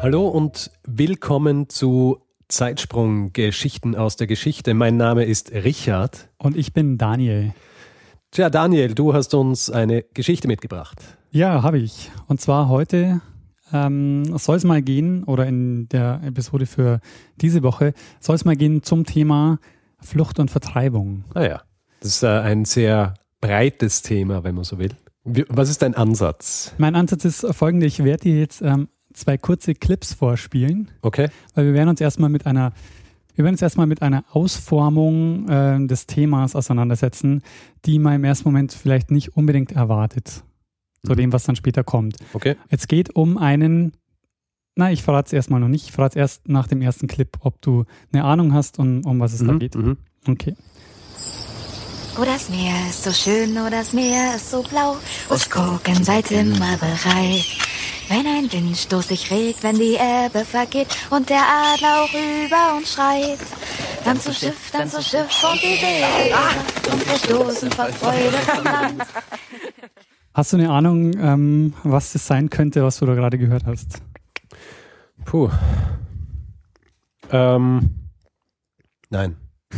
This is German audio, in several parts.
Hallo und willkommen zu Zeitsprung Geschichten aus der Geschichte. Mein Name ist Richard. Und ich bin Daniel. Tja, Daniel, du hast uns eine Geschichte mitgebracht. Ja, habe ich. Und zwar heute ähm, soll es mal gehen, oder in der Episode für diese Woche, soll es mal gehen zum Thema Flucht und Vertreibung. Ah ja, das ist äh, ein sehr breites Thema, wenn man so will. Was ist dein Ansatz? Mein Ansatz ist folgender. Ich werde dir jetzt ähm, zwei kurze Clips vorspielen. Okay. Weil wir werden uns erstmal mit einer, wir werden uns erstmal mit einer Ausformung äh, des Themas auseinandersetzen, die man im ersten Moment vielleicht nicht unbedingt erwartet. Zu Mhm. dem, was dann später kommt. Okay. Es geht um einen, na, ich verrate es erstmal noch nicht, ich verrate es erst nach dem ersten Clip, ob du eine Ahnung hast, um, um was es da Mhm, geht. mhm. Okay. Oh, das Meer ist so schön, oh, das Meer ist so blau. Us gucken seid immer bereit. Wenn ein Windstoß sich regt, wenn die Ebbe vergeht und der Adler auch über uns schreit. Dann zu Schiff, dann zu Schiff und die Segel und wir stoßen vor Freude vom Land. Hast du eine Ahnung, ähm, was das sein könnte, was du da gerade gehört hast? Puh. Ähm. Nein.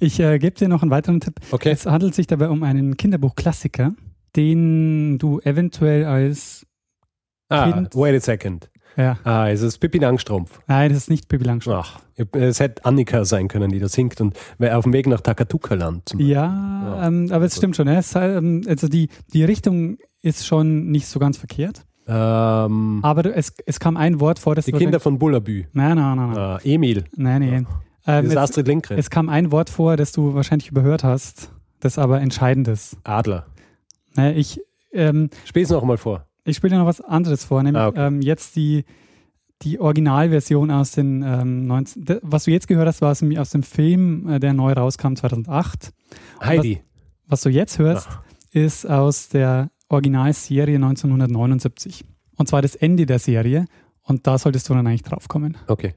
Ich äh, gebe dir noch einen weiteren Tipp. Okay. Es handelt sich dabei um einen Kinderbuchklassiker, den du eventuell als Ah, Kind- wait a second. ja, Ah, es ist Pippi Langstrumpf. nein, das ist nicht Pippi Langstrumpf. Ach, es hätte Annika sein können, die da singt und wäre auf dem Weg nach Takatuka-Land. Ja, Ja. Ähm, aber es stimmt schon. Ja. Es, ähm, also die, die Richtung ist schon nicht so ganz verkehrt. Ähm, Aber es, es kam ein Wort vor, das die Kinder von Bullabü. Nein, nein, nein, nein. Ah, Emil. nein, nein. Das Ähm, ist es, Astrid Lindgren. es kam ein Wort vor, das du wahrscheinlich überhört hast, das aber entscheidend ist. Adler. Naja, ich, ähm, Spiel's noch mal vor. Ich spiele dir noch was anderes vor, nämlich Ah, okay. ähm, jetzt die, die Originalversion aus den ähm, 19. de- Was du jetzt gehört hast, war aus dem, aus dem Film, äh, der neu rauskam 2008. Heidi. Was du jetzt hörst, Ach. ist aus der Originalserie 1979. Und zwar das Ende der Serie. Und da solltest du dann eigentlich drauf kommen. Okay.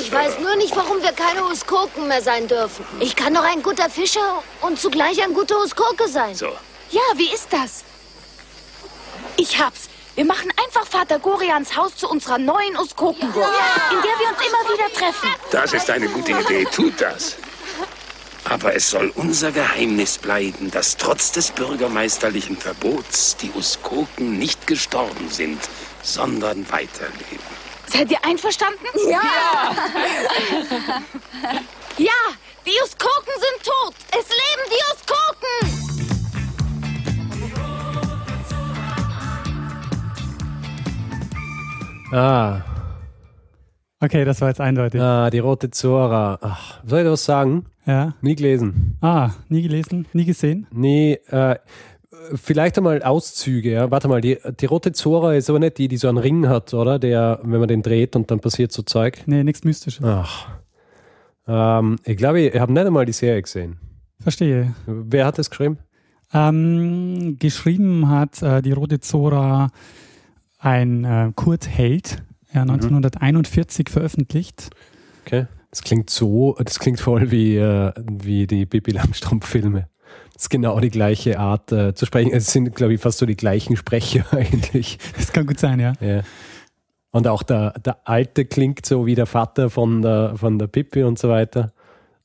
Ich weiß nur nicht, warum wir keine Uskoken mehr sein dürfen. Ich kann doch ein guter Fischer und zugleich ein guter Uskoke sein. So. Ja, wie ist das? Ich hab's. Wir machen einfach Vater Gorians Haus zu unserer neuen Uskokenburg, in der wir uns immer wieder treffen. Das ist eine gute Idee. Tut das. Aber es soll unser Geheimnis bleiben, dass trotz des bürgermeisterlichen Verbots die Uskoken nicht gestorben sind, sondern weiterleben. Seid ihr einverstanden? Ja! ja, die Uskoken sind tot. Es leben die Uskoken! Ah, Okay, das war jetzt eindeutig. ah, die rote Zora. Ach, soll ich was sagen? Ja. Nie gelesen. Ah, nie gelesen, nie gesehen. Nee, äh, vielleicht einmal Auszüge, ja. Warte mal, die, die rote Zora ist aber nicht die, die so einen Ring hat, oder? Der, wenn man den dreht und dann passiert so Zeug. Nee, nichts Mystisches. Ach. Ähm, ich glaube, ich habe nicht einmal die Serie gesehen. Verstehe. Wer hat das geschrieben? Ähm, geschrieben hat äh, die Rote Zora ein äh, Kurt Held, ja, 1941 veröffentlicht. Okay. Das klingt so, das klingt voll wie, äh, wie die Pippi Langstrumpf-Filme. Das ist genau die gleiche Art äh, zu sprechen. Es sind, glaube ich, fast so die gleichen Sprecher eigentlich. Das kann gut sein, ja. Ja. Und auch der, der Alte klingt so wie der Vater von der, von der Pippi und so weiter.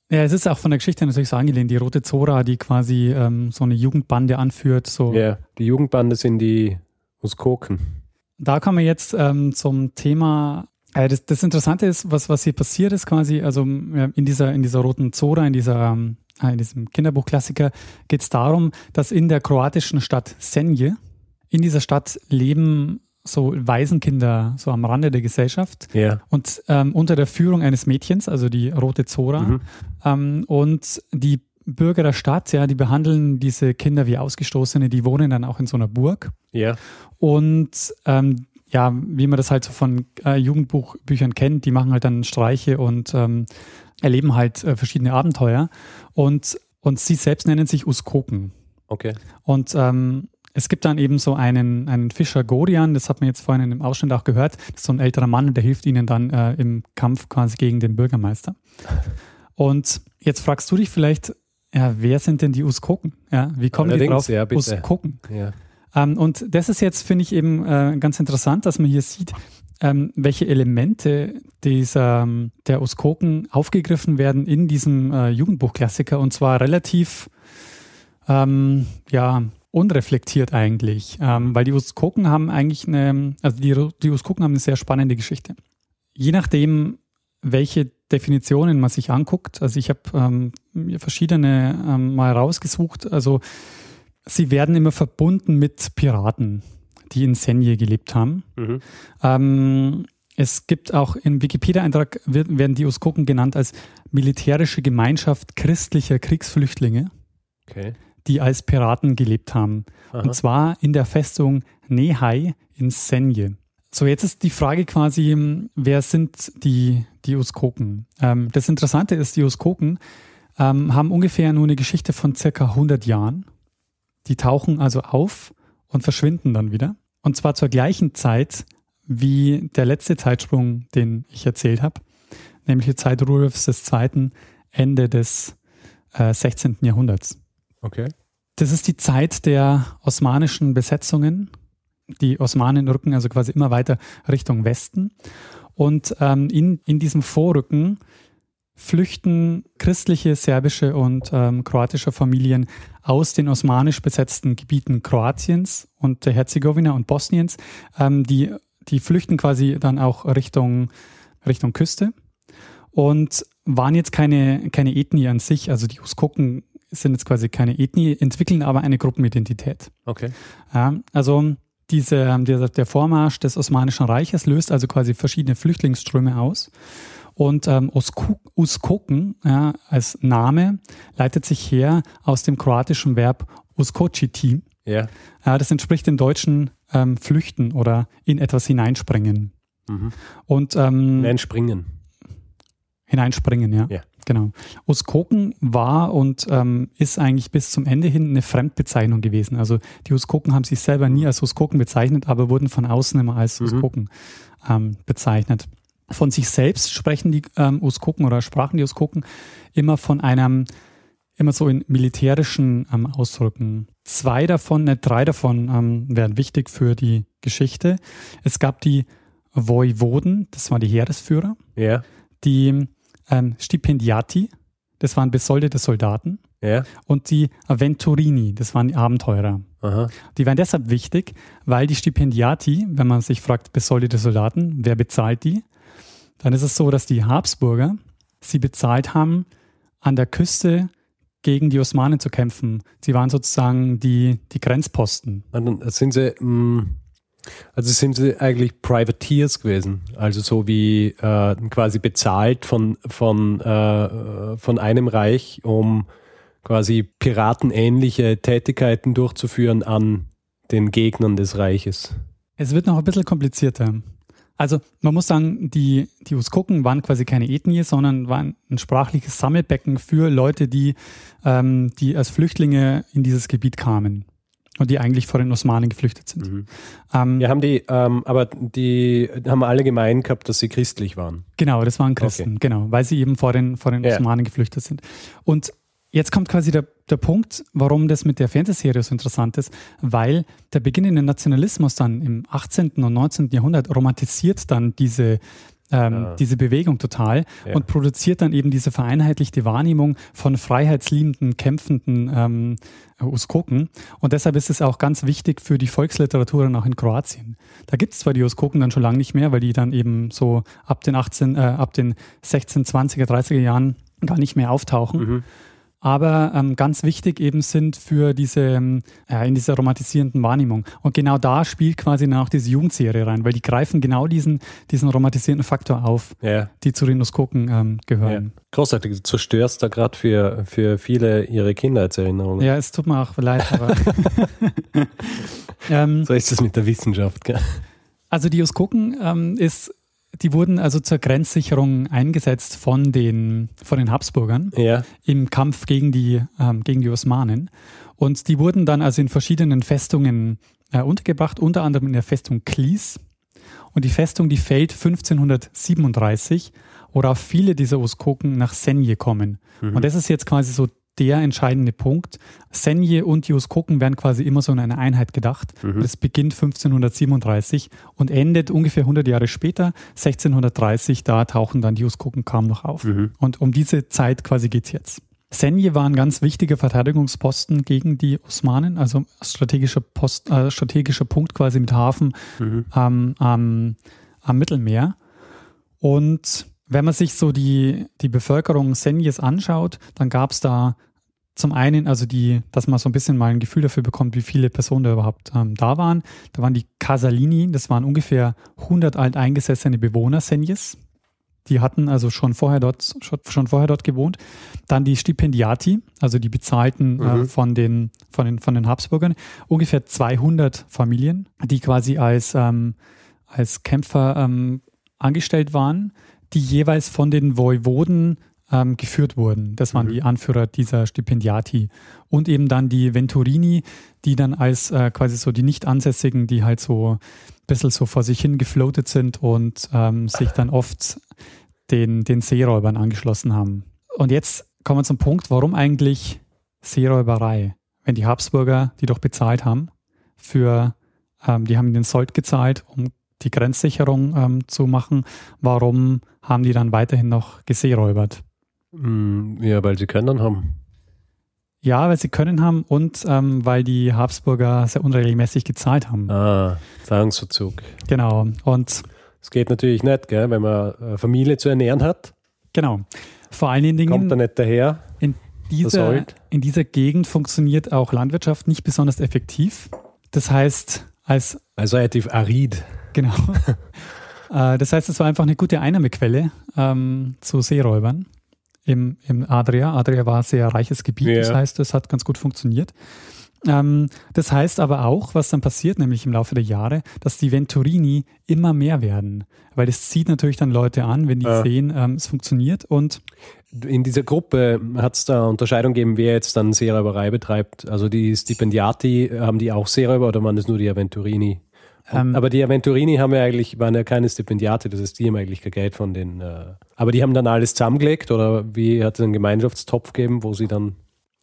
Ja, es ist auch von der Geschichte natürlich so angelehnt. Die Rote Zora, die quasi ähm, so eine Jugendbande anführt. So. Ja, die Jugendbande sind die Muskoken. Da kommen wir jetzt ähm, zum Thema. Äh, das, das Interessante ist, was, was hier passiert ist, quasi, also äh, in dieser, in dieser roten Zora, in dieser ähm, äh, in diesem Kinderbuchklassiker geht es darum, dass in der kroatischen Stadt Senje, in dieser Stadt leben so Waisenkinder so am Rande der Gesellschaft Ja. und ähm, unter der Führung eines Mädchens, also die Rote Zora. Mhm. Ähm, und die Bürger der Stadt, ja, die behandeln diese Kinder wie Ausgestoßene, die wohnen dann auch in so einer Burg. Ja. Und ähm, ja, wie man das halt so von äh, Jugendbuchbüchern kennt, die machen halt dann Streiche und ähm, erleben halt äh, verschiedene Abenteuer. Und, und sie selbst nennen sich Uskoken. Okay. Und ähm, es gibt dann eben so einen, einen Fischer Gorian, das hat man jetzt vorhin im Ausschnitt auch gehört, das ist so ein älterer Mann, der hilft ihnen dann äh, im Kampf quasi gegen den Bürgermeister. Und jetzt fragst du dich vielleicht, ja, wer sind denn die Uskoken? Ja, wie kommen die drauf? Ja, Uskoken. Ja. Ähm, und das ist jetzt, finde ich, eben äh, ganz interessant, dass man hier sieht, ähm, welche Elemente dieser, ähm, der Uskoken aufgegriffen werden in diesem äh, Jugendbuchklassiker und zwar relativ, ähm, ja, unreflektiert eigentlich, ähm, weil die Uskoken haben eigentlich eine, also die, die Uskoken haben eine sehr spannende Geschichte. Je nachdem, welche Definitionen man sich anguckt, also ich habe ähm, verschiedene ähm, mal rausgesucht, also sie werden immer verbunden mit Piraten, die in Senje gelebt haben. Mhm. Ähm, es gibt auch im Wikipedia-Eintrag werden die Uskoken genannt als militärische Gemeinschaft christlicher Kriegsflüchtlinge. Okay die als Piraten gelebt haben. Aha. Und zwar in der Festung Nehai in Senje. So, jetzt ist die Frage quasi, wer sind die, die Uskoken? Ähm, das Interessante ist, die Uskoken ähm, haben ungefähr nur eine Geschichte von circa 100 Jahren. Die tauchen also auf und verschwinden dann wieder. Und zwar zur gleichen Zeit wie der letzte Zeitsprung, den ich erzählt habe, nämlich die Zeit Rudolfs II. Ende des äh, 16. Jahrhunderts. Okay. Das ist die Zeit der osmanischen Besetzungen. Die Osmanen rücken also quasi immer weiter Richtung Westen. Und ähm, in, in diesem Vorrücken flüchten christliche, serbische und ähm, kroatische Familien aus den osmanisch besetzten Gebieten Kroatiens und der Herzegowina und Bosniens. Ähm, die, die flüchten quasi dann auch Richtung, Richtung Küste und waren jetzt keine, keine Ethnie an sich. Also die Uskoken sind jetzt quasi keine Ethnie, entwickeln aber eine Gruppenidentität. Okay. Ja, also diese, der, der Vormarsch des Osmanischen Reiches löst also quasi verschiedene Flüchtlingsströme aus. Und ähm, Uskoken ja, als Name leitet sich her aus dem kroatischen Verb uskočiti. Ja. ja. Das entspricht dem deutschen ähm, Flüchten oder in etwas hineinspringen. Mhm. Und ähm, hineinspringen. Hineinspringen, ja. ja. Genau. Uskoken war und ähm, ist eigentlich bis zum Ende hin eine Fremdbezeichnung gewesen. Also die Uskoken haben sich selber nie als Uskoken bezeichnet, aber wurden von außen immer als mhm. Uskoken ähm, bezeichnet. Von sich selbst sprechen die ähm, Uskoken oder sprachen die Uskoken immer von einem, immer so in militärischen ähm, Ausdrücken. Zwei davon, ne, drei davon ähm, werden wichtig für die Geschichte. Es gab die Voivoden, das waren die Heeresführer. Ja. Die ähm, Stipendiati, das waren besoldete Soldaten. Ja. Und die Aventurini, das waren die Abenteurer. Aha. Die waren deshalb wichtig, weil die Stipendiati, wenn man sich fragt, besoldete Soldaten, wer bezahlt die? Dann ist es so, dass die Habsburger sie bezahlt haben, an der Küste gegen die Osmanen zu kämpfen. Sie waren sozusagen die, die Grenzposten. dann sind sie, mh, mm, also sind sie eigentlich Privateers gewesen, also so wie äh, quasi bezahlt von, von, äh, von einem Reich, um quasi piratenähnliche Tätigkeiten durchzuführen an den Gegnern des Reiches. Es wird noch ein bisschen komplizierter. Also man muss sagen, die, die Uskoken waren quasi keine Ethnie, sondern waren ein sprachliches Sammelbecken für Leute, die, ähm, die als Flüchtlinge in dieses Gebiet kamen und die eigentlich vor den Osmanen geflüchtet sind. Mhm. Ähm, ja, haben die, ähm, aber die haben alle gemein gehabt, dass sie christlich waren. Genau, das waren Christen, okay. genau, weil sie eben vor den, vor den ja. Osmanen geflüchtet sind. Und jetzt kommt quasi der, der Punkt, warum das mit der Fernsehserie so interessant ist, weil der beginnende Nationalismus dann im 18. und 19. Jahrhundert romantisiert dann diese ähm, ja. diese Bewegung total ja. und produziert dann eben diese vereinheitlichte Wahrnehmung von freiheitsliebenden, kämpfenden ähm, Uskoken. Und deshalb ist es auch ganz wichtig für die Volksliteratur dann auch in Kroatien. Da gibt es zwar die Uskoken dann schon lange nicht mehr, weil die dann eben so ab den 18, äh, ab den 16, 20er, 30er Jahren gar nicht mehr auftauchen. Mhm aber ähm, ganz wichtig eben sind für diese, äh, in dieser romantisierenden Wahrnehmung. Und genau da spielt quasi dann auch diese Jugendserie rein, weil die greifen genau diesen, diesen romantisierenden Faktor auf, ja. die zu Rhinoskoken ähm, gehören. Ja. Großartig, du zerstörst da gerade für, für viele ihre Kindheitserinnerungen. Ja, es tut mir auch leid, aber. ähm, so ist es mit der Wissenschaft, gell? Also die Uskoken ähm, ist, die wurden also zur Grenzsicherung eingesetzt von den, von den Habsburgern Ja. im Kampf gegen die, ähm, gegen die Osmanen. Und die wurden dann also in verschiedenen Festungen äh, untergebracht, unter anderem in der Festung Klies. Und die Festung, die fällt 1537, worauf viele dieser Uskoken nach Senje kommen. Und das ist jetzt quasi so der entscheidende Punkt. Senje und die Uskoken werden quasi immer so in einer Einheit gedacht. Das beginnt 1537 und endet ungefähr 100 Jahre später, 1630, da tauchen dann die Uskoken kaum noch auf. Und um diese Zeit quasi geht's jetzt. Senje war ein ganz wichtiger Verteidigungsposten gegen die Osmanen, also strategischer, Post, äh, strategischer Punkt quasi mit Hafen ähm, am, am Mittelmeer. Und wenn man sich so die, die Bevölkerung Senjes anschaut, dann gab es da zum einen, also die, dass man so ein bisschen mal ein Gefühl dafür bekommt, wie viele Personen da überhaupt ähm, da waren. Da waren die Casalini, das waren ungefähr 100 alteingesessene Bewohner Senjes. Die hatten also schon vorher dort, schon, vorher dort gewohnt. Dann die Stipendiati, also die bezahlten äh, von, den, von, den, von den Habsburgern. Ungefähr 200 Familien, die quasi als, ähm, als Kämpfer ähm, angestellt waren, die jeweils von den Voivoden ähm, geführt wurden. Das waren die Anführer dieser Stipendiati. Und eben dann die Venturini, die dann als äh, quasi so die Nicht-Ansässigen, die halt so ein bisschen so vor sich hin gefloatet sind und ähm, sich dann oft den, den Seeräubern angeschlossen haben. Und jetzt kommen wir zum Punkt, warum eigentlich Seeräuberei? Wenn die Habsburger die doch bezahlt haben für, ähm, die haben den Sold gezahlt, um die Grenzsicherung ähm, zu machen, warum haben die dann weiterhin noch geseeräubert? Mm, Ja, weil sie können haben. Ja, weil sie können haben und ähm, weil die Habsburger sehr unregelmäßig gezahlt haben. Ah, Zahlungsverzug. Genau. Und Das geht natürlich nicht, gell? wenn man eine Familie zu ernähren hat. genau. Vor allen Dingen Kommt er nicht daher. in dieser, in dieser Gegend funktioniert auch Landwirtschaft nicht besonders effektiv. Das heißt, als Also relativ arid. Genau. Äh, das heißt, es war einfach eine gute Einnahmequelle ähm, zu Seeräubern im, im Adria. Adria war ein sehr reiches Gebiet, Ja. das heißt, es hat ganz gut funktioniert. Ähm, das heißt aber auch, was dann passiert, nämlich im Laufe der Jahre, dass die Venturini immer mehr werden. Weil es zieht natürlich dann Leute an, wenn die Ja. sehen, ähm, es funktioniert. Und In dieser Gruppe hat es da Unterscheidung gegeben, wer jetzt dann Seeräuberei betreibt. Also die Stipendiati, haben die auch Seeräuber oder waren das nur die Aventurini? Ähm, aber die Aventurini haben ja eigentlich, waren ja keine Stipendiati, das heißt, die haben eigentlich kein Geld von den. Äh, aber die haben dann alles zusammengelegt oder wie hat es einen Gemeinschaftstopf gegeben, wo sie dann.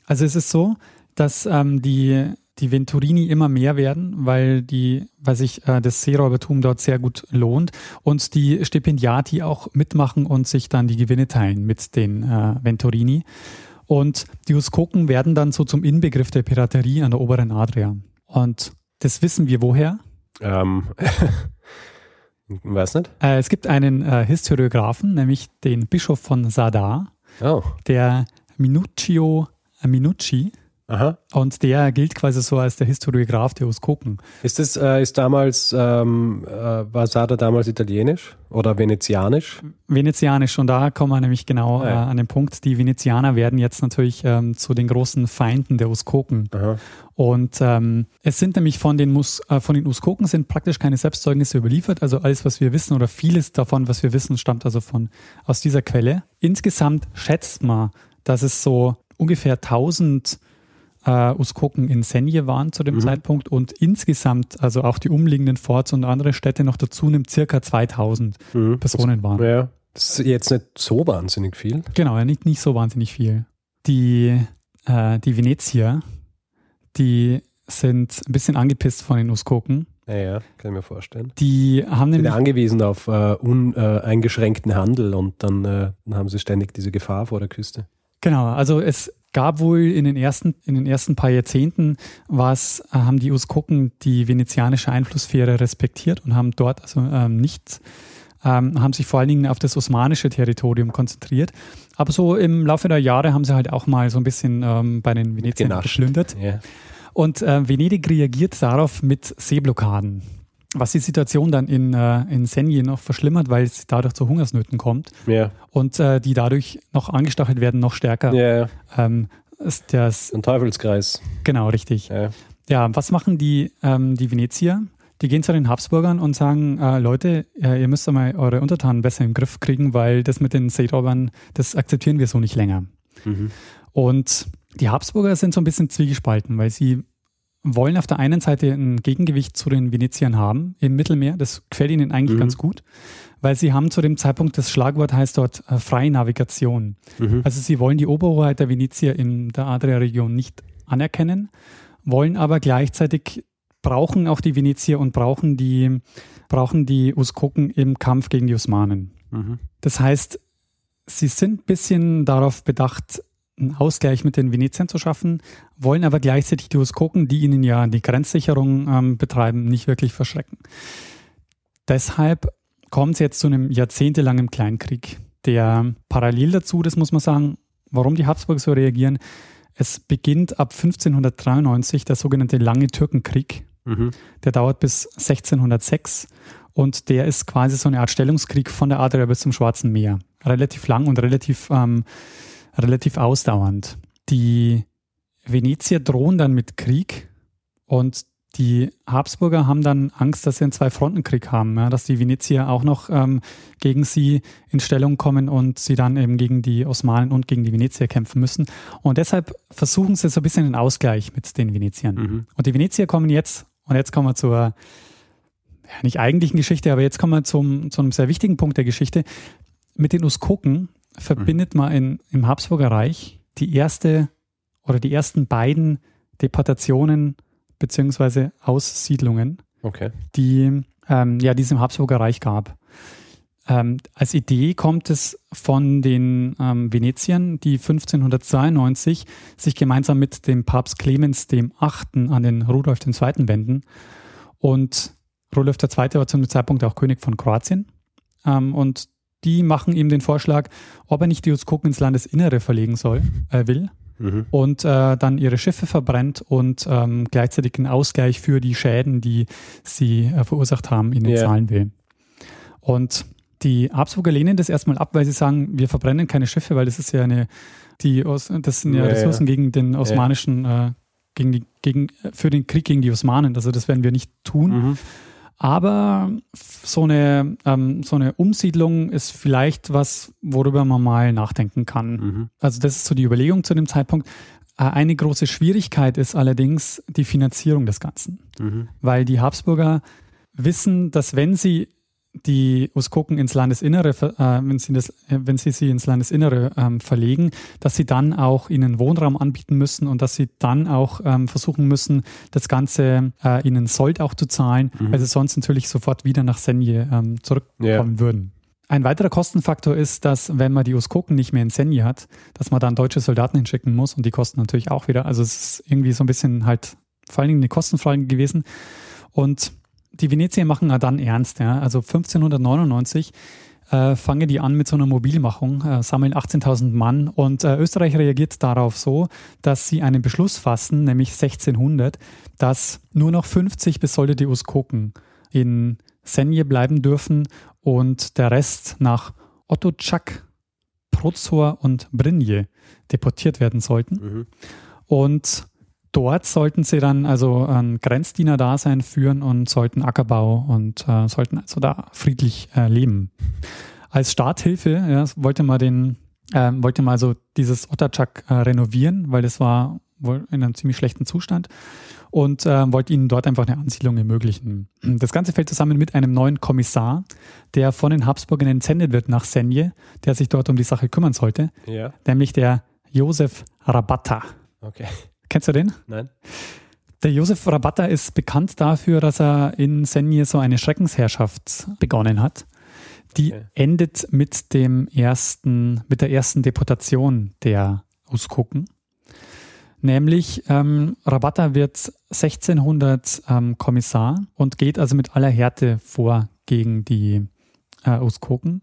Also es ist so, dass ähm, die, die Venturini immer mehr werden, weil, die, weil sich äh, das Seeräubertum dort sehr gut lohnt und die Stipendiati auch mitmachen und sich dann die Gewinne teilen mit den äh, Venturini. Und die Uskoken werden dann so zum Inbegriff der Piraterie an der oberen Adria. Und das wissen wir woher. Ähm, weiß nicht. Äh, es gibt einen äh, Historiographen, nämlich den Bischof von Sadar, Oh, der Minuccio Minucci. Aha. Und der gilt quasi so als der Historiograph der Uskoken. Ist das, äh, ist damals, ähm, äh, war Sada damals italienisch oder venezianisch? Venezianisch und da kommen wir nämlich genau Ah, äh, an den Punkt. Die Venezianer werden jetzt natürlich ähm, zu den großen Feinden der Uskoken. Aha. Und ähm, es sind nämlich von den, Mus äh, von den Uskoken sind praktisch keine Selbstzeugnisse überliefert. Also alles, was wir wissen oder vieles davon, was wir wissen, stammt also von aus dieser Quelle. Insgesamt schätzt man, dass es so ungefähr 1000 äh, Uskoken in Senje waren zu dem Mhm. Zeitpunkt und insgesamt, also auch die umliegenden Forts und andere Städte noch dazu nimmt, circa 2000 Mhm. Personen waren. Ja, das ist jetzt nicht so wahnsinnig viel. Genau, ja, nicht, nicht so wahnsinnig viel. Die, äh, die Venezier, die sind ein bisschen angepisst von den Uskoken. Ja, ja, kann ich mir vorstellen. Die haben Sind nämlich, angewiesen auf äh, uneingeschränkten Handel und dann, äh, dann haben sie ständig diese Gefahr vor der Küste. Genau, also es gab wohl in den ersten, in den ersten paar Jahrzehnten was, äh, haben die Uskoken die venezianische Einflusssphäre respektiert und haben dort also ähm, nicht, ähm, haben sich vor allen Dingen auf das osmanische Territorium konzentriert. Aber so im Laufe der Jahre haben sie halt auch mal so ein bisschen ähm, bei den Veneziern Genascht. geplündert. Ja. Und äh, Venedig reagiert darauf mit Seeblockaden, was die Situation dann in, äh, in Senje noch verschlimmert, weil es dadurch zu Hungersnöten kommt Ja, und äh, die dadurch noch angestachelt werden, noch stärker. ja. Ähm, ist das, ein Teufelskreis. genau, richtig. Ja. Ja, was machen die, ähm, die Venezier? Die gehen zu den Habsburgern und sagen, äh, Leute, äh, ihr müsst einmal eure Untertanen besser im Griff kriegen, weil das mit den Seeraubern, das akzeptieren wir so nicht länger. Mhm. Und die Habsburger sind so ein bisschen zwiegespalten, weil sie wollen auf der einen Seite ein Gegengewicht zu den Veneziern haben im Mittelmeer. Das gefällt ihnen eigentlich Mhm. ganz gut, weil sie haben zu dem Zeitpunkt, das Schlagwort heißt dort äh, freie Navigation. Mhm. Also sie wollen die Oberhoheit der Venezier in der Adria-Region nicht anerkennen, wollen aber gleichzeitig brauchen auch die Venezier und brauchen die, brauchen die Uskoken im Kampf gegen die Osmanen. Mhm. Das heißt, sie sind ein bisschen darauf bedacht, einen Ausgleich mit den Veneziern zu schaffen, wollen aber gleichzeitig die Uskoken, die ihnen ja die Grenzsicherung ähm, betreiben, nicht wirklich verschrecken. Deshalb kommt es jetzt zu einem jahrzehntelangen Kleinkrieg, der parallel dazu, das muss man sagen, warum die Habsburger so reagieren, es beginnt ab 1593 der sogenannte Lange Türkenkrieg, Mhm. der dauert bis 1606 und der ist quasi so eine Art Stellungskrieg von der Adria bis zum Schwarzen Meer. Relativ lang und relativ, ähm, relativ ausdauernd. Die Venezier drohen dann mit Krieg und die Habsburger haben dann Angst, dass sie einen Zwei-Fronten-Krieg haben, ja, dass die Venezier auch noch ähm, gegen sie in Stellung kommen und sie dann eben gegen die Osmanen und gegen die Venezier kämpfen müssen. Und deshalb versuchen sie so ein bisschen einen Ausgleich mit den Veneziern. Mhm. Und die Venezier kommen jetzt, und jetzt kommen wir zur, ja, nicht eigentlichen Geschichte, aber jetzt kommen wir zum, zu einem sehr wichtigen Punkt der Geschichte. Mit den Uskoken verbindet man in, im Habsburger Reich die erste oder die ersten beiden Deportationen beziehungsweise Aussiedlungen, Okay. die, ähm, ja, die es im Habsburger Reich gab. Ähm, als Idee kommt es von den ähm, Veneziern, die 1592 sich gemeinsam mit dem Papst Clemens dem Achten an den Rudolf II. wenden. Und Rudolf II. war zu dem Zeitpunkt auch König von Kroatien. Ähm, und die machen ihm den Vorschlag, ob er nicht die Uskoken ins Landesinnere verlegen soll, äh, will Mhm. und äh, dann ihre Schiffe verbrennt und ähm, gleichzeitig einen Ausgleich für die Schäden, die sie äh, verursacht haben, ihnen Ja. zahlen will. Und die Habsburger lehnen das erstmal ab, weil sie sagen, wir verbrennen keine Schiffe, weil das ist ja eine, die Os das sind ja, Ja, ja. Ressourcen gegen den osmanischen, äh, gegen die, gegen, für den Krieg gegen die Osmanen. Also das werden wir nicht tun. Mhm. Aber so eine, ähm, so eine Umsiedlung ist vielleicht was, worüber man mal nachdenken kann. Mhm. Also das ist so die Überlegung zu dem Zeitpunkt. Äh, Eine große Schwierigkeit ist allerdings die Finanzierung des Ganzen, Mhm. weil die Habsburger wissen, dass wenn sie die Uskoken ins Landesinnere, äh, wenn, sie das, äh, wenn sie sie ins Landesinnere ähm, verlegen, dass sie dann auch ihnen Wohnraum anbieten müssen und dass sie dann auch ähm, versuchen müssen, das Ganze äh, ihnen Sold auch zu zahlen, Mhm. weil sie sonst natürlich sofort wieder nach Senje ähm, zurückkommen würden. Ein weiterer Kostenfaktor ist, dass wenn man die Uskoken nicht mehr in Senje hat, dass man dann deutsche Soldaten hinschicken muss und die kosten natürlich auch wieder. Also es ist irgendwie so ein bisschen halt vor allen Dingen eine Kostenfrage gewesen. Und die Venezier machen ja dann ernst. Ja. Also 1599 äh, fangen die an mit so einer Mobilmachung, äh, sammeln 18.000 Mann und äh, Österreich reagiert darauf so, dass sie einen Beschluss fassen, nämlich 1600, dass nur noch 50 besoldete Uskoken in Senje bleiben dürfen und der Rest nach Ottocak, Prozor und Brinje deportiert werden sollten. Mhm. Und dort sollten sie dann also ein Grenzdiener-Dasein führen und sollten Ackerbau und äh, sollten also da friedlich äh, leben. Als Starthilfe ja, wollte man den, ähm, wollte man also dieses Otterchak äh, renovieren, weil das war wohl in einem ziemlich schlechten Zustand und äh, wollte ihnen dort einfach eine Ansiedlung ermöglichen. Das Ganze fällt zusammen mit einem neuen Kommissar, der von den Habsburgern entsendet wird nach Senje, der sich dort um die Sache kümmern sollte, Ja. nämlich der Josef Rabatta. Okay. Kennst du den? Nein? Der Josef Rabatta ist bekannt dafür, dass er in Senje so eine Schreckensherrschaft begonnen hat. Die Okay. endet mit dem ersten, mit der ersten Deportation der Uskoken. Nämlich ähm, Rabatta wird 1600 ähm, Kommissar und geht also mit aller Härte vor gegen die äh, Uskoken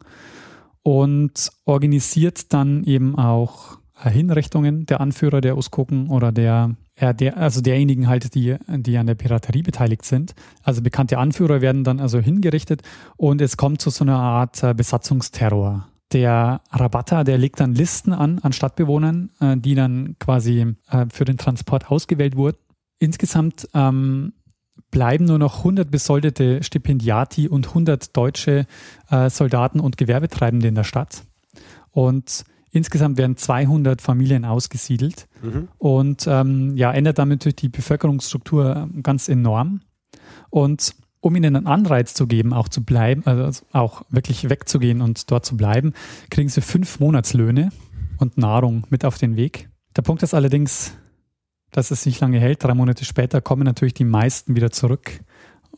und organisiert dann eben auch Hinrichtungen der Anführer der Uskoken oder der, äh, der also derjenigen halt, die, die an der Piraterie beteiligt sind. Also bekannte Anführer werden dann also hingerichtet und es kommt zu so einer Art äh, Besatzungsterror. Der Rabatta, der legt dann Listen an an Stadtbewohnern, äh, die dann quasi äh, für den Transport ausgewählt wurden. Insgesamt ähm, bleiben nur noch 100 besoldete Stipendiati und 100 deutsche äh, Soldaten und Gewerbetreibende in der Stadt. Und insgesamt werden 200 Familien ausgesiedelt. Mhm. Und ähm, ja, ändert damit natürlich die Bevölkerungsstruktur ganz enorm. Und um ihnen einen Anreiz zu geben, auch zu bleiben, also auch wirklich wegzugehen und dort zu bleiben, kriegen sie fünf Monatslöhne und Nahrung mit auf den Weg. Der Punkt ist allerdings, dass es nicht lange hält. Drei Monate später kommen natürlich die meisten wieder zurück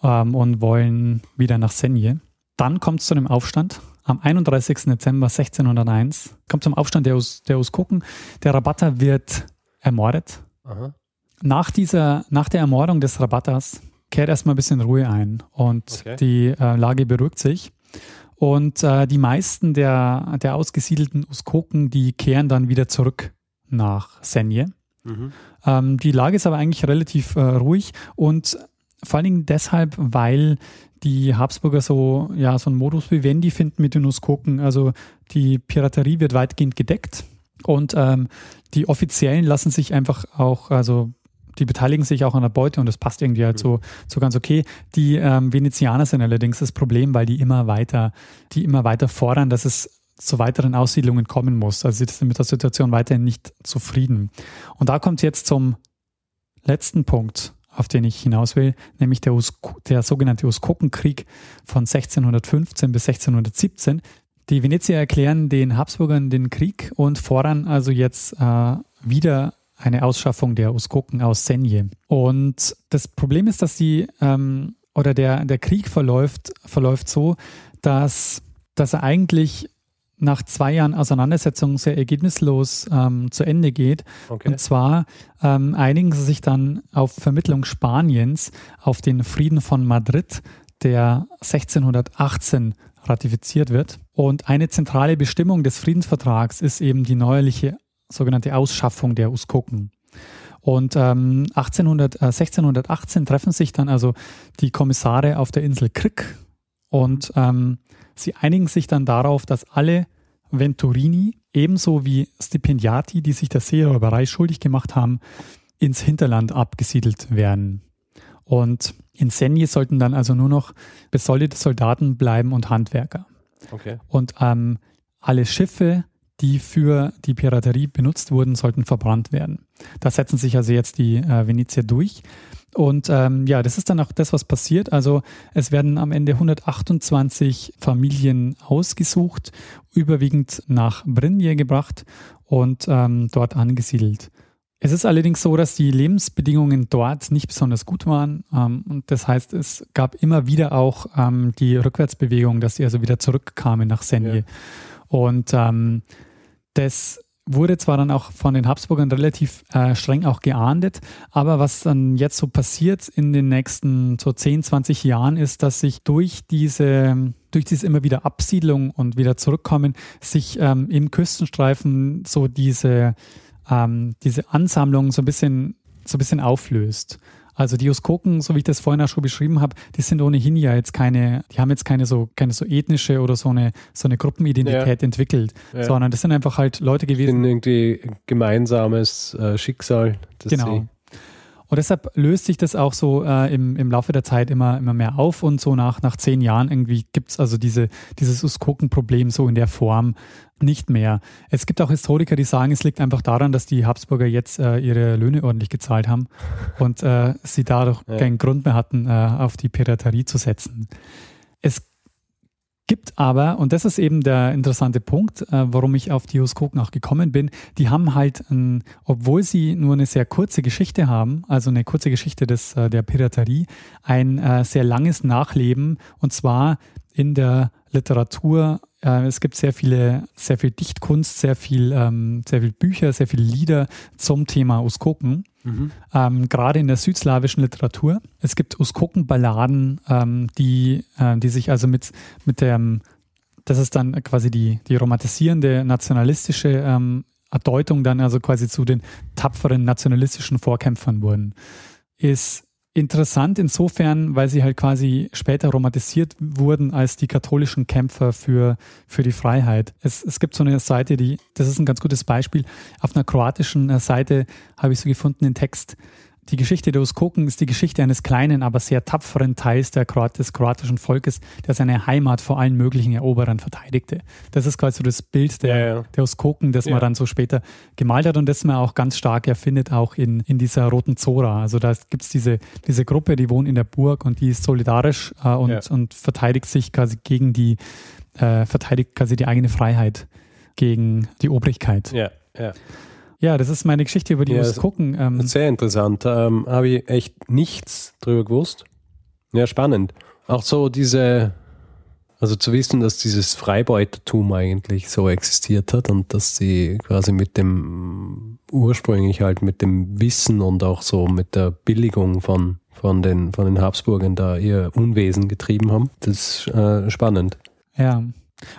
ähm, und wollen wieder nach Senje. Dann kommt es zu einem Aufstand. Am 31. Dezember 1601 kommt zum Aufstand der, Us der Uskoken. Der Rabatter wird ermordet. Aha. Nach, dieser, nach der Ermordung des Rabatters kehrt erstmal ein bisschen Ruhe ein und okay. die äh, Lage beruhigt sich. Und äh, die meisten der, der ausgesiedelten Uskoken, die kehren dann wieder zurück nach Senje. Mhm. Ähm, die Lage ist aber eigentlich relativ äh, ruhig und vor allen Dingen deshalb, weil die Habsburger so, ja, so einen Modus vivendi finden mit den Uskoken. Also die Piraterie wird weitgehend gedeckt und ähm, die Offiziellen lassen sich einfach auch, also die beteiligen sich auch an der Beute und das passt irgendwie halt so, so ganz okay. Die ähm, Venezianer sind allerdings das Problem, weil die immer weiter, die immer weiter fordern, dass es zu weiteren Aussiedlungen kommen muss. Also sie sind mit der Situation weiterhin nicht zufrieden. Und da kommt es jetzt zum letzten Punkt, auf den ich hinaus will, nämlich der, der sogenannte Uskokenkrieg von 1615 bis 1617. Die Venezier erklären den Habsburgern den Krieg und fordern also jetzt äh, wieder eine Ausschaffung der Uskoken aus Senje. Und das Problem ist, dass die ähm, oder der, der Krieg verläuft, verläuft so, dass, dass er eigentlich nach zwei Jahren Auseinandersetzung sehr ergebnislos ähm, zu Ende geht. Okay. Und zwar ähm, einigen sie sich dann auf Vermittlung Spaniens auf den Frieden von Madrid, der 1618 ratifiziert wird. Und eine zentrale Bestimmung des Friedensvertrags ist eben die neuerliche sogenannte Ausschaffung der Uskoken. Und ähm, 1800, äh, 1618 treffen sich dann also die Kommissare auf der Insel Krik und ähm, Sie einigen sich dann darauf, dass alle Venturini, ebenso wie Stipendiati, die sich der Seeräuberei schuldig gemacht haben, ins Hinterland abgesiedelt werden. Und in Senje sollten dann also nur noch besoldete Soldaten bleiben und Handwerker. Okay. Und ähm, alle Schiffe, die für die Piraterie benutzt wurden, sollten verbrannt werden. Da setzen sich also jetzt die äh, Venezier durch. Und ähm, ja, das ist dann auch das, was passiert. Also es werden am Ende 128 Familien ausgesucht, überwiegend nach Brinje gebracht und ähm, dort angesiedelt. Es ist allerdings so, dass die Lebensbedingungen dort nicht besonders gut waren. Ähm, und das heißt, es gab immer wieder auch ähm, die Rückwärtsbewegung, dass sie also wieder zurückkamen nach Senje. Ja. Und ähm, das wurde zwar dann auch von den Habsburgern relativ äh, streng auch geahndet, aber was dann jetzt so passiert in den nächsten so 10, 20 Jahren ist, dass sich durch diese durch diese immer wieder Absiedlung und wieder zurückkommen, sich ähm, im Küstenstreifen so diese, ähm, diese Ansammlung so ein bisschen so ein bisschen auflöst. Also die Uskoken, so wie ich das vorhin auch schon beschrieben habe, die sind ohnehin ja jetzt keine, die haben jetzt keine so, keine so ethnische oder so eine, so eine Gruppenidentität ja. entwickelt, ja. sondern das sind einfach halt Leute gewesen. Sind irgendwie gemeinsames äh, Schicksal. genau. Und deshalb löst sich das auch so äh, im, im Laufe der Zeit immer, immer mehr auf und so nach, nach zehn Jahren irgendwie gibt es also diese, dieses Uskoken-Problem so in der Form nicht mehr. Es gibt auch Historiker, die sagen, es liegt einfach daran, dass die Habsburger jetzt äh, ihre Löhne ordentlich gezahlt haben und äh, sie dadurch ja. keinen Grund mehr hatten, äh, auf die Piraterie zu setzen. Gibt aber, und das ist eben der interessante Punkt, äh, warum ich auf die Huskoken auch gekommen bin, die haben halt, ein, obwohl sie nur eine sehr kurze Geschichte haben, also eine kurze Geschichte des, äh, der Piraterie, ein äh, sehr langes Nachleben und zwar in der Literatur. Äh, es gibt sehr viele, sehr viel Dichtkunst, sehr viel, ähm, sehr viel Bücher, sehr viele Lieder zum Thema Uskoken. Mhm. Ähm, gerade in der südslawischen Literatur. Es gibt Uskoken-Balladen, ähm, die, äh, die sich also mit, mit dem, das ist dann quasi die, die romantisierende nationalistische ähm, Erdeutung dann also quasi zu den tapferen nationalistischen Vorkämpfern wurden. Ist interessant insofern, weil sie halt quasi später romantisiert wurden als die katholischen Kämpfer für, für die Freiheit. Es, es gibt so eine Seite, die, das ist ein ganz gutes Beispiel. Auf einer kroatischen äh, Seite habe ich so gefunden, den Text, Die Geschichte der Uskoken ist die Geschichte eines kleinen, aber sehr tapferen Teils der Kroat des kroatischen Volkes, der seine Heimat vor allen möglichen Eroberern verteidigte. Das ist quasi so das Bild der, Ja, ja. der Uskoken, das Ja. man dann so später gemalt hat und das man auch ganz stark erfindet, auch in, in dieser Roten Zora. Also da gibt es diese, diese Gruppe, die wohnt in der Burg und die ist solidarisch äh, und, und verteidigt sich quasi gegen die, äh, verteidigt quasi die eigene Freiheit gegen die Obrigkeit. Ja, ja. Ja, das ist meine Geschichte über die Ja, Uskoken. Ähm, Sehr interessant. Ähm, Habe ich echt nichts drüber gewusst. Ja, spannend. Auch so diese, also zu wissen, dass dieses Freibeutertum eigentlich so existiert hat und dass sie quasi mit dem ursprünglich halt mit dem Wissen und auch so mit der Billigung von, von, den, von den Habsburgern da ihr Unwesen getrieben haben. Das ist äh, spannend. Ja.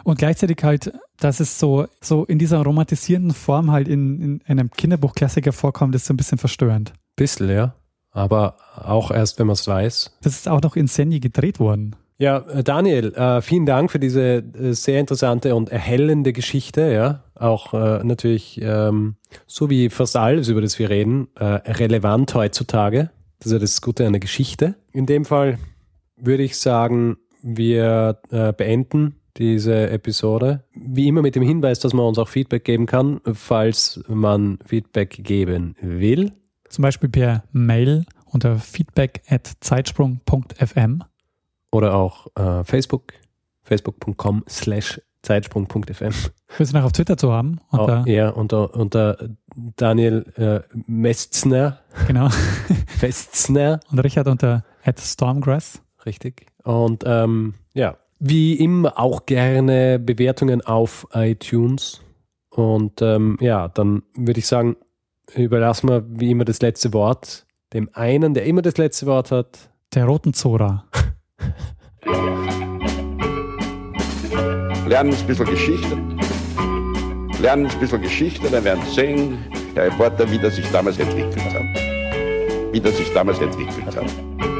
Und gleichzeitig halt, dass es so, so in dieser romantisierenden Form halt in, in einem Kinderbuchklassiker vorkommt, ist so ein bisschen verstörend. Bisschen, ja. Aber auch erst, wenn man es weiß. Das ist auch noch in Senji gedreht worden. Ja, äh, Daniel, äh, vielen Dank für diese äh, sehr interessante und erhellende Geschichte. Ja, auch äh, natürlich, ähm, so wie fast alles, über das wir reden, äh, relevant heutzutage. Das ist ja das Gute an der Geschichte. In dem Fall würde ich sagen, wir äh, beenden diese Episode. Wie immer mit dem Hinweis, dass man uns auch Feedback geben kann, falls man Feedback geben will. Zum Beispiel per Mail unter feedback at zeitsprung.fm. Oder auch äh, Facebook, facebook.com slash zeitsprung.fm. Wir sind auch auf Twitter zu haben. Oh, Unter, ja, unter, unter Daniel äh, Mestzner, Genau. Festzner, Und Richard unter at Stormgrass. richtig. Und ähm, ja, wie immer auch gerne Bewertungen auf iTunes. Und ähm, ja, dann würde ich sagen, überlassen wir wie immer das letzte Wort dem einen, der immer das letzte Wort hat. Der roten Zora. Lernen ein bisschen Geschichte. Lernen ein bisschen Geschichte, dann werden Sie sehen, Herr Reporter, wie das sich damals entwickelt hat. Wie das sich damals entwickelt hat.